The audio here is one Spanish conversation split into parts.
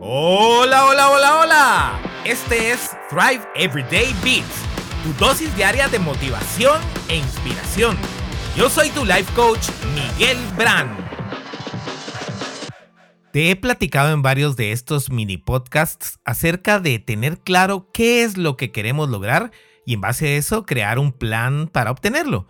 Hola, hola, hola, hola. Este es Thrive Everyday Beats, tu dosis diaria de motivación e inspiración. Yo soy tu life coach, Miguel Brand. Te he platicado en varios de estos mini podcasts acerca de tener claro qué es lo que queremos lograr y en base a eso crear un plan para obtenerlo.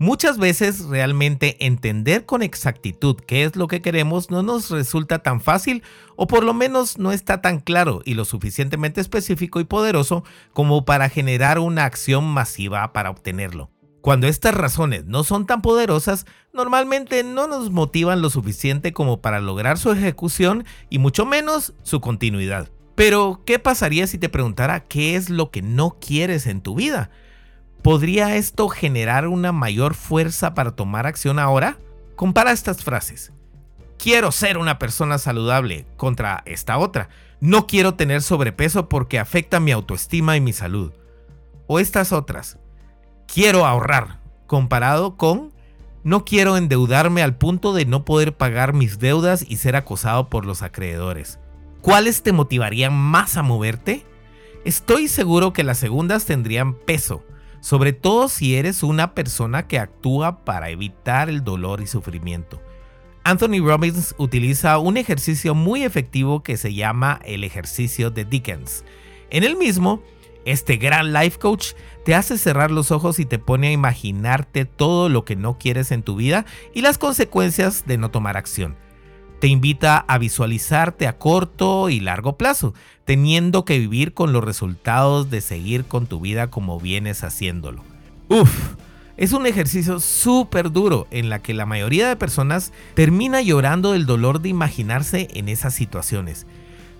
Muchas veces realmente entender con exactitud qué es lo que queremos no nos resulta tan fácil o por lo menos no está tan claro y lo suficientemente específico y poderoso como para generar una acción masiva para obtenerlo. Cuando estas razones no son tan poderosas, normalmente no nos motivan lo suficiente como para lograr su ejecución y mucho menos su continuidad. Pero, ¿qué pasaría si te preguntara qué es lo que no quieres en tu vida? ¿Podría esto generar una mayor fuerza para tomar acción ahora? Compara estas frases. Quiero ser una persona saludable contra esta otra. No quiero tener sobrepeso porque afecta mi autoestima y mi salud. O estas otras. Quiero ahorrar comparado con no quiero endeudarme al punto de no poder pagar mis deudas y ser acosado por los acreedores. ¿Cuáles te motivarían más a moverte? Estoy seguro que las segundas tendrían peso sobre todo si eres una persona que actúa para evitar el dolor y sufrimiento. Anthony Robbins utiliza un ejercicio muy efectivo que se llama el ejercicio de Dickens. En el mismo, este gran life coach te hace cerrar los ojos y te pone a imaginarte todo lo que no quieres en tu vida y las consecuencias de no tomar acción te invita a visualizarte a corto y largo plazo, teniendo que vivir con los resultados de seguir con tu vida como vienes haciéndolo. Uf, es un ejercicio súper duro en la que la mayoría de personas termina llorando del dolor de imaginarse en esas situaciones.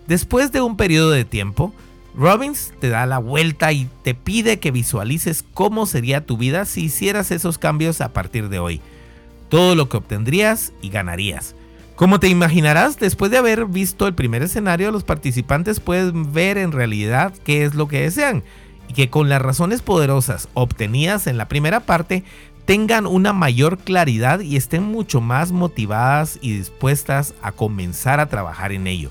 Después de un periodo de tiempo, Robbins te da la vuelta y te pide que visualices cómo sería tu vida si hicieras esos cambios a partir de hoy. Todo lo que obtendrías y ganarías. Como te imaginarás, después de haber visto el primer escenario, los participantes pueden ver en realidad qué es lo que desean y que con las razones poderosas obtenidas en la primera parte tengan una mayor claridad y estén mucho más motivadas y dispuestas a comenzar a trabajar en ello.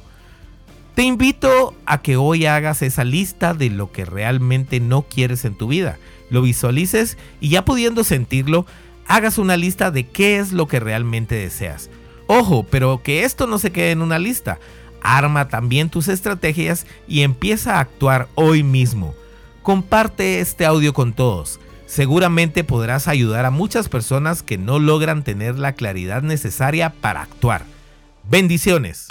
Te invito a que hoy hagas esa lista de lo que realmente no quieres en tu vida, lo visualices y ya pudiendo sentirlo, hagas una lista de qué es lo que realmente deseas. Ojo, pero que esto no se quede en una lista. Arma también tus estrategias y empieza a actuar hoy mismo. Comparte este audio con todos. Seguramente podrás ayudar a muchas personas que no logran tener la claridad necesaria para actuar. Bendiciones.